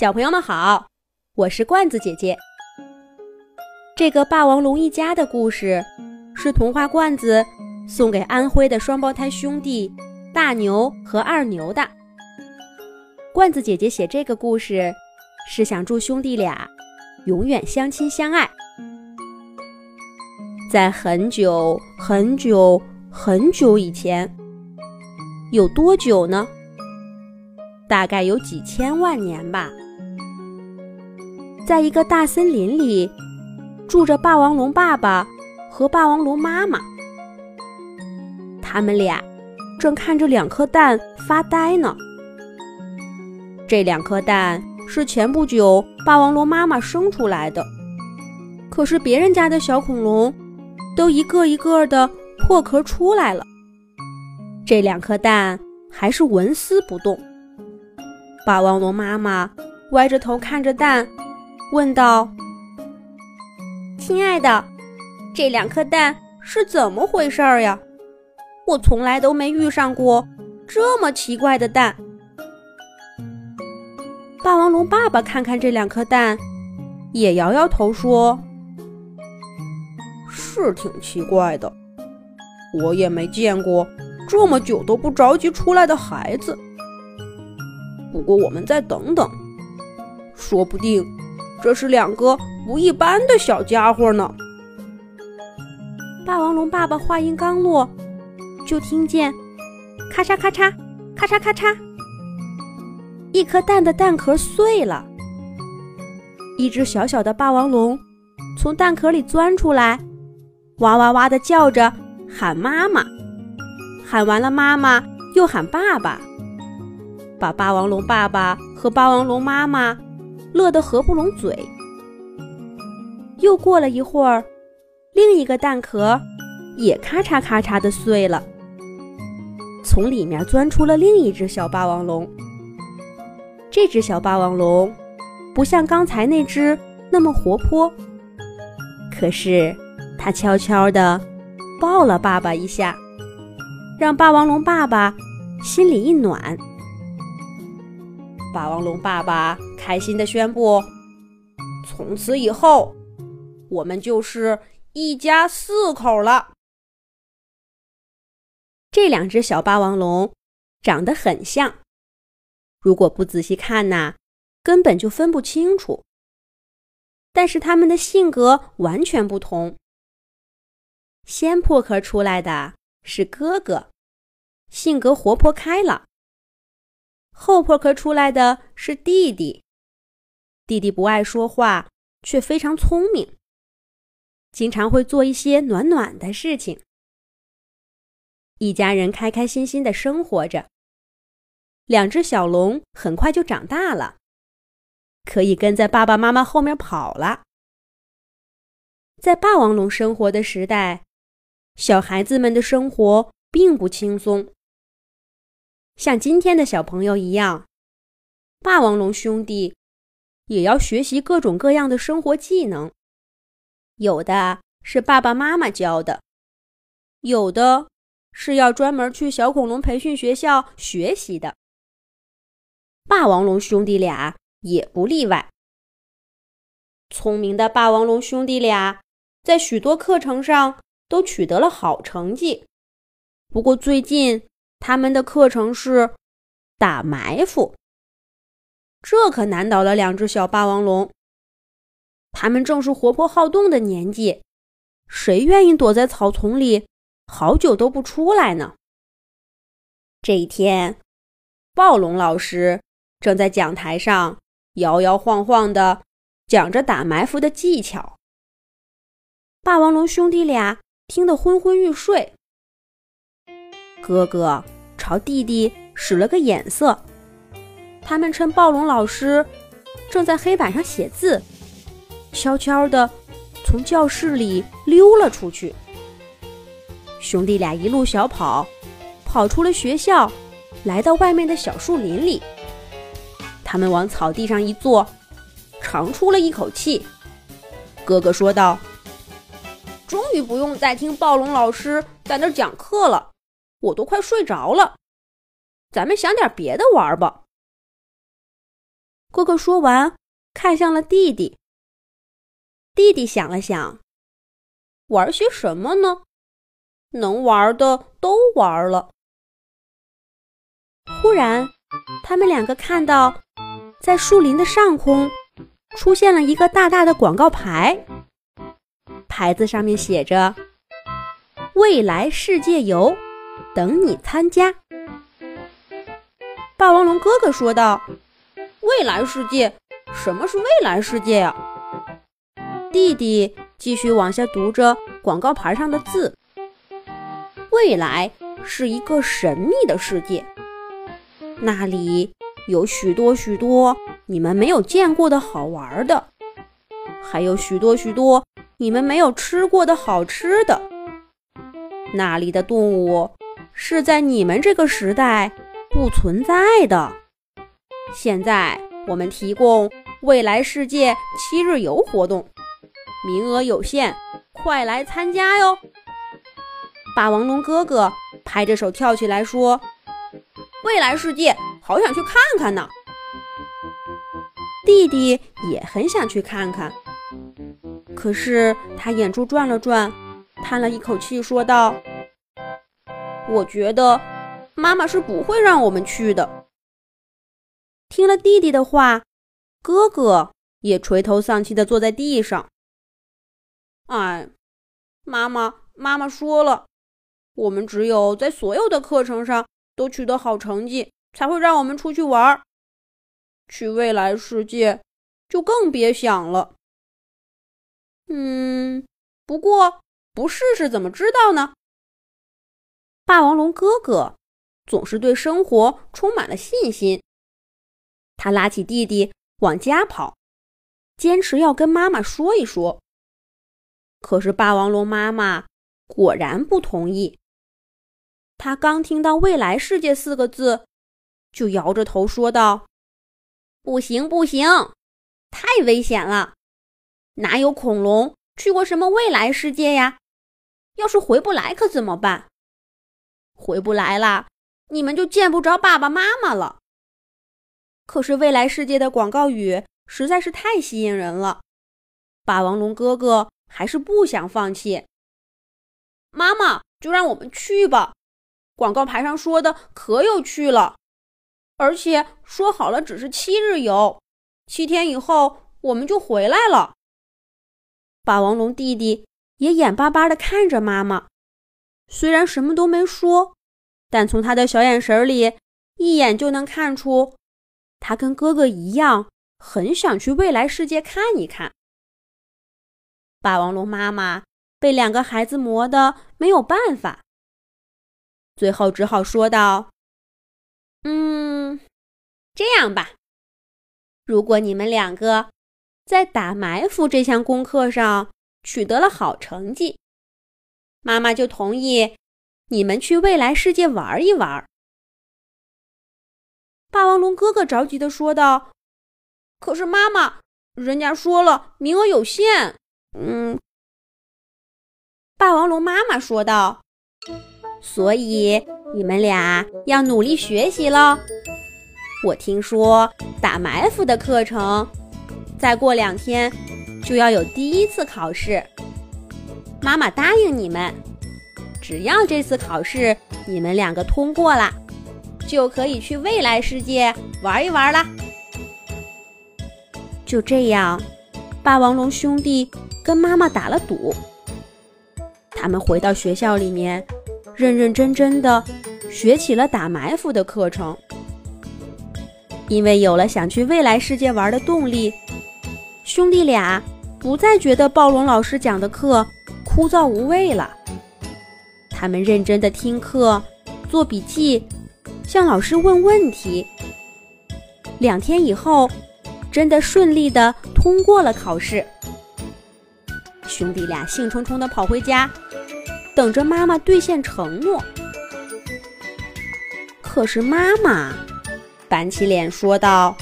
小朋友们好，我是罐子姐姐。这个霸王龙一家的故事是童话罐子送给安徽的双胞胎兄弟大牛和二牛的。罐子姐姐写这个故事是想祝兄弟俩永远相亲相爱。在很久很久很久以前，有多久呢？大概有几千万年吧，在一个大森林里，住着霸王龙爸爸和霸王龙妈妈。他们俩正看着两颗蛋发呆呢。这两颗蛋是前不久霸王龙妈妈生出来的，可是别人家的小恐龙都一个一个的破壳出来了，这两颗蛋还是纹丝不动。霸王龙妈妈歪着头看着蛋，问道：“亲爱的，这两颗蛋是怎么回事儿呀？我从来都没遇上过这么奇怪的蛋。”霸王龙爸爸看看这两颗蛋，也摇摇头说：“是挺奇怪的，我也没见过这么久都不着急出来的孩子。”不过，我们再等等，说不定这是两个不一般的小家伙呢。霸王龙爸爸话音刚落，就听见咔嚓咔嚓咔嚓咔嚓，一颗蛋的蛋壳碎了。一只小小的霸王龙从蛋壳里钻出来，哇哇哇的叫着，喊妈妈。喊完了妈妈，又喊爸爸。把霸王龙爸爸和霸王龙妈妈乐得合不拢嘴。又过了一会儿，另一个蛋壳也咔嚓咔嚓的碎了，从里面钻出了另一只小霸王龙。这只小霸王龙不像刚才那只那么活泼，可是它悄悄地抱了爸爸一下，让霸王龙爸爸心里一暖。霸王龙爸爸开心地宣布：“从此以后，我们就是一家四口了。”这两只小霸王龙长得很像，如果不仔细看呐，根本就分不清楚。但是它们的性格完全不同。先破壳出来的是哥哥，性格活泼开朗。后破壳出来的是弟弟，弟弟不爱说话，却非常聪明，经常会做一些暖暖的事情。一家人开开心心的生活着。两只小龙很快就长大了，可以跟在爸爸妈妈后面跑了。在霸王龙生活的时代，小孩子们的生活并不轻松。像今天的小朋友一样，霸王龙兄弟也要学习各种各样的生活技能。有的是爸爸妈妈教的，有的是要专门去小恐龙培训学校学习的。霸王龙兄弟俩也不例外。聪明的霸王龙兄弟俩在许多课程上都取得了好成绩，不过最近。他们的课程是打埋伏，这可难倒了两只小霸王龙。他们正是活泼好动的年纪，谁愿意躲在草丛里好久都不出来呢？这一天，暴龙老师正在讲台上摇摇晃晃地讲着打埋伏的技巧。霸王龙兄弟俩听得昏昏欲睡。哥哥朝弟弟使了个眼色，他们趁暴龙老师正在黑板上写字，悄悄地从教室里溜了出去。兄弟俩一路小跑，跑出了学校，来到外面的小树林里。他们往草地上一坐，长出了一口气。哥哥说道：“终于不用再听暴龙老师在那儿讲课了。”我都快睡着了，咱们想点别的玩吧。哥哥说完，看向了弟弟。弟弟想了想，玩些什么呢？能玩的都玩了。忽然，他们两个看到，在树林的上空出现了一个大大的广告牌，牌子上面写着“未来世界游，等你参加”。霸王龙哥哥说道：“未来世界？什么是未来世界呀？”弟弟继续往下读着广告牌上的字：“未来是一个神秘的世界。”那里有许多许多你们没有见过的好玩的，还有许多许多你们没有吃过的好吃的。那里的动物是在你们这个时代不存在的。现在我们提供未来世界七日游活动，名额有限，快来参加哟！霸王龙哥哥拍着手跳起来说。未来世界，好想去看看呢。弟弟也很想去看看，可是他眼珠转了转，叹了一口气，说道：“我觉得妈妈是不会让我们去的。”听了弟弟的话，哥哥也垂头丧气地坐在地上。哎，妈妈，妈妈说了，我们只有在所有的课程上。都取得好成绩，才会让我们出去玩儿。去未来世界，就更别想了。嗯，不过不试试怎么知道呢？霸王龙哥哥总是对生活充满了信心。他拉起弟弟往家跑，坚持要跟妈妈说一说。可是霸王龙妈妈果然不同意。他刚听到“未来世界”四个字，就摇着头说道：“不行，不行，太危险了！哪有恐龙去过什么未来世界呀？要是回不来可怎么办？回不来了，你们就见不着爸爸妈妈了。可是未来世界的广告语实在是太吸引人了，霸王龙哥哥还是不想放弃。妈妈，就让我们去吧。”广告牌上说的可有趣了，而且说好了只是七日游，七天以后我们就回来了。霸王龙弟弟也眼巴巴地看着妈妈，虽然什么都没说，但从他的小眼神里一眼就能看出，他跟哥哥一样很想去未来世界看一看。霸王龙妈妈被两个孩子磨得没有办法。最后只好说道：“嗯，这样吧，如果你们两个在打埋伏这项功课上取得了好成绩，妈妈就同意你们去未来世界玩一玩。”霸王龙哥哥着急的说道：“可是妈妈，人家说了名额有限。”嗯，霸王龙妈妈说道。所以你们俩要努力学习喽。我听说打埋伏的课程，再过两天就要有第一次考试。妈妈答应你们，只要这次考试你们两个通过了，就可以去未来世界玩一玩啦。就这样，霸王龙兄弟跟妈妈打了赌，他们回到学校里面。认认真真的学起了打埋伏的课程，因为有了想去未来世界玩的动力，兄弟俩不再觉得暴龙老师讲的课枯燥无味了。他们认真的听课、做笔记、向老师问问题。两天以后，真的顺利的通过了考试。兄弟俩兴冲冲的跑回家。等着妈妈兑现承诺，可是妈妈板起脸说道：“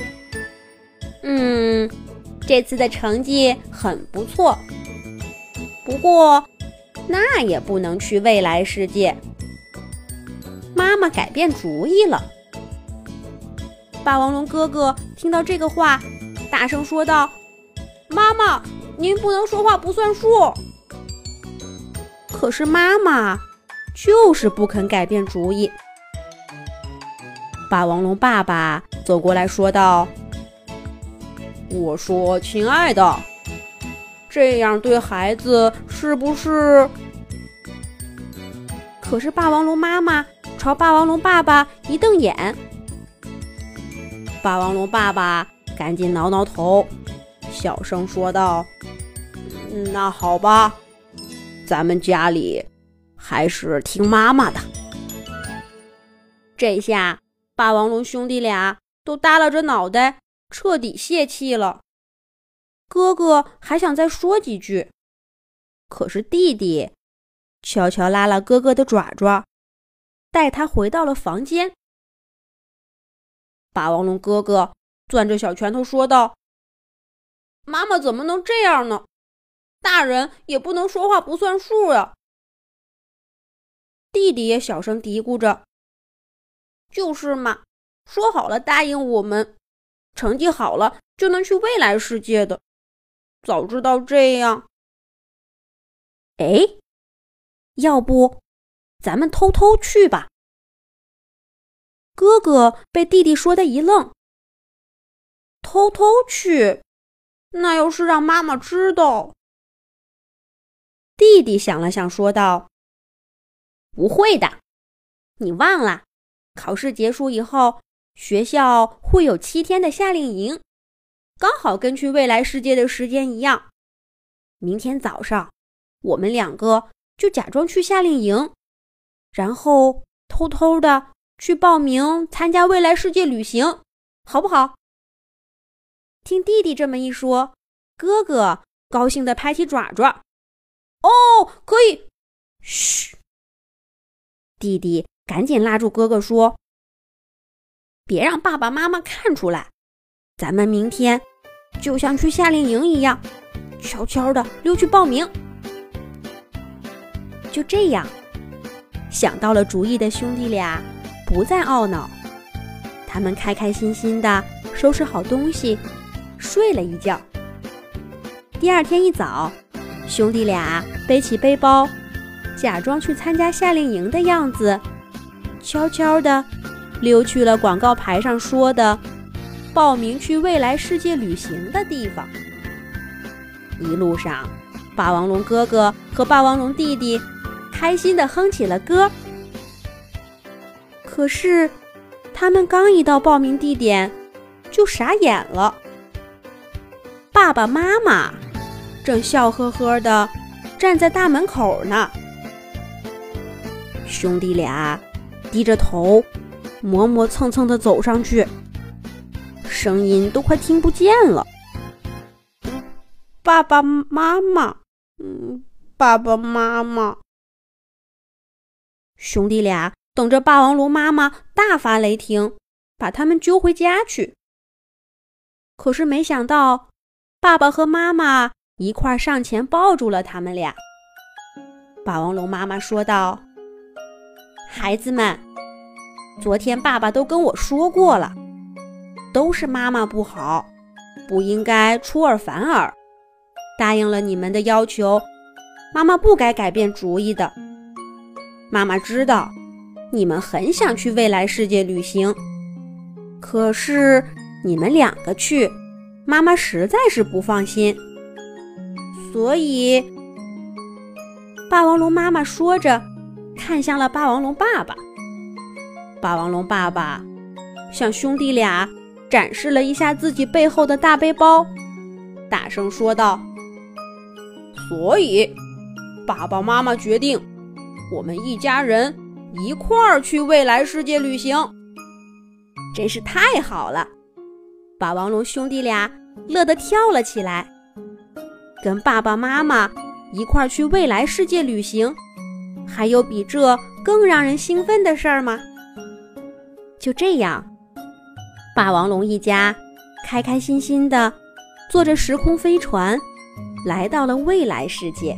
嗯，这次的成绩很不错，不过那也不能去未来世界。”妈妈改变主意了。霸王龙哥哥听到这个话，大声说道：“妈妈，您不能说话不算数。”可是妈妈就是不肯改变主意。霸王龙爸爸走过来说道：“我说，亲爱的，这样对孩子是不是？”可是霸王龙妈妈朝霸王龙爸爸一瞪眼。霸王龙爸爸赶紧挠挠头，小声说道：“那好吧，咱们家里还是听妈妈的。”这下霸王龙兄弟俩都耷拉着脑袋，彻底泄气了。哥哥还想再说几句，可是弟弟悄悄拉了哥哥的爪爪，带他回到了房间。霸王龙哥哥攥着小拳头说道：“妈妈怎么能这样呢？大人也不能说话不算数呀。”弟弟也小声嘀咕着：“就是嘛，说好了答应我们，成绩好了就能去未来世界的。早知道这样，哎，要不咱们偷偷去吧？”哥哥被弟弟说的一愣，偷偷去，那要是让妈妈知道？弟弟想了想，说道：“不会的，你忘了，考试结束以后，学校会有七天的夏令营，刚好跟去未来世界的时间一样。明天早上，我们两个就假装去夏令营，然后偷偷的。”去报名参加未来世界旅行，好不好？听弟弟这么一说，哥哥高兴的拍起爪爪。哦，可以。嘘！弟弟赶紧拉住哥哥说：“别让爸爸妈妈看出来，咱们明天就像去夏令营一样，悄悄的溜去报名。”就这样，想到了主意的兄弟俩。不再懊恼，他们开开心心的收拾好东西，睡了一觉。第二天一早，兄弟俩背起背包，假装去参加夏令营的样子，悄悄的溜去了广告牌上说的报名去未来世界旅行的地方。一路上，霸王龙哥哥和霸王龙弟弟开心的哼起了歌。可是，他们刚一到报名地点，就傻眼了。爸爸妈妈正笑呵呵的站在大门口呢。兄弟俩低着头，磨磨蹭蹭的走上去，声音都快听不见了。爸爸妈妈，嗯，爸爸妈妈，兄弟俩。等着霸王龙妈妈大发雷霆，把他们揪回家去。可是没想到，爸爸和妈妈一块上前抱住了他们俩。霸王龙妈妈说道：“孩子们，昨天爸爸都跟我说过了，都是妈妈不好，不应该出尔反尔，答应了你们的要求，妈妈不该改变主意的。妈妈知道。”你们很想去未来世界旅行，可是你们两个去，妈妈实在是不放心。所以，霸王龙妈妈说着，看向了霸王龙爸爸。霸王龙爸爸向兄弟俩展示了一下自己背后的大背包，大声说道：“所以，爸爸妈妈决定，我们一家人。”一块儿去未来世界旅行，真是太好了！霸王龙兄弟俩乐得跳了起来。跟爸爸妈妈一块儿去未来世界旅行，还有比这更让人兴奋的事儿吗？就这样，霸王龙一家开开心心的坐着时空飞船，来到了未来世界。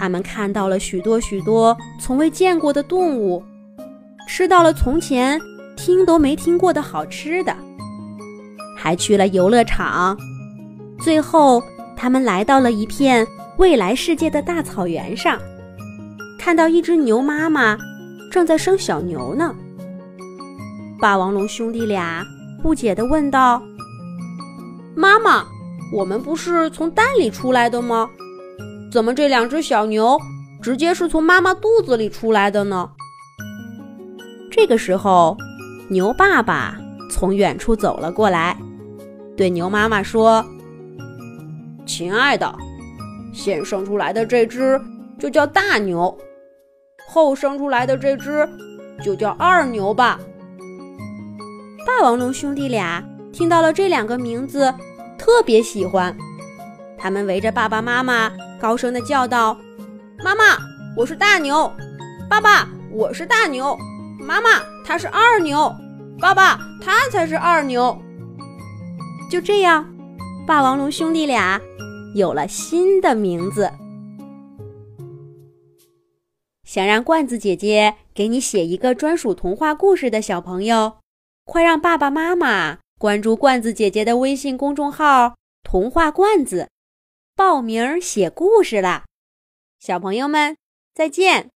他们看到了许多许多从未见过的动物，吃到了从前听都没听过的好吃的，还去了游乐场。最后，他们来到了一片未来世界的大草原上，看到一只牛妈妈正在生小牛呢。霸王龙兄弟俩不解地问道：“妈妈，我们不是从蛋里出来的吗？怎么这两只小牛直接是从妈妈肚子里出来的呢？”这个时候，牛爸爸从远处走了过来，对牛妈妈说：“亲爱的，先生出来的这只就叫大牛，后生出来的这只就叫二牛吧。”霸王龙兄弟俩听到了这两个名字，特别喜欢。他们围着爸爸妈妈，高声的叫道：“妈妈，我是大牛！爸爸，我是大牛！妈妈，他是二牛！爸爸，他才是二牛！”就这样，霸王龙兄弟俩有了新的名字。想让罐子姐姐给你写一个专属童话故事的小朋友。快让爸爸妈妈关注罐子姐姐的微信公众号“童话罐子”，报名写故事啦！小朋友们，再见。